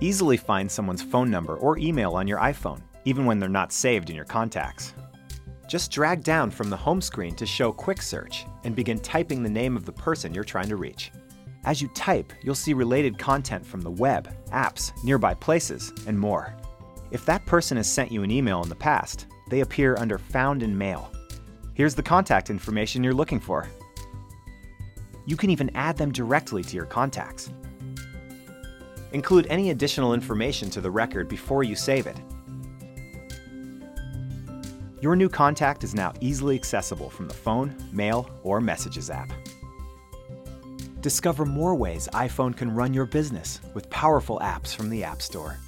Easily find someone's phone number or email on your iPhone, even when they're not saved in your contacts. Just drag down from the home screen to show Quick Search and begin typing the name of the person you're trying to reach. As you type, you'll see related content from the web, apps, nearby places, and more. If that person has sent you an email in the past, they appear under Found in Mail. Here's the contact information you're looking for. You can even add them directly to your contacts. Include any additional information to the record before you save it. Your new contact is now easily accessible from the phone, mail, or messages app. Discover more ways iPhone can run your business with powerful apps from the App Store.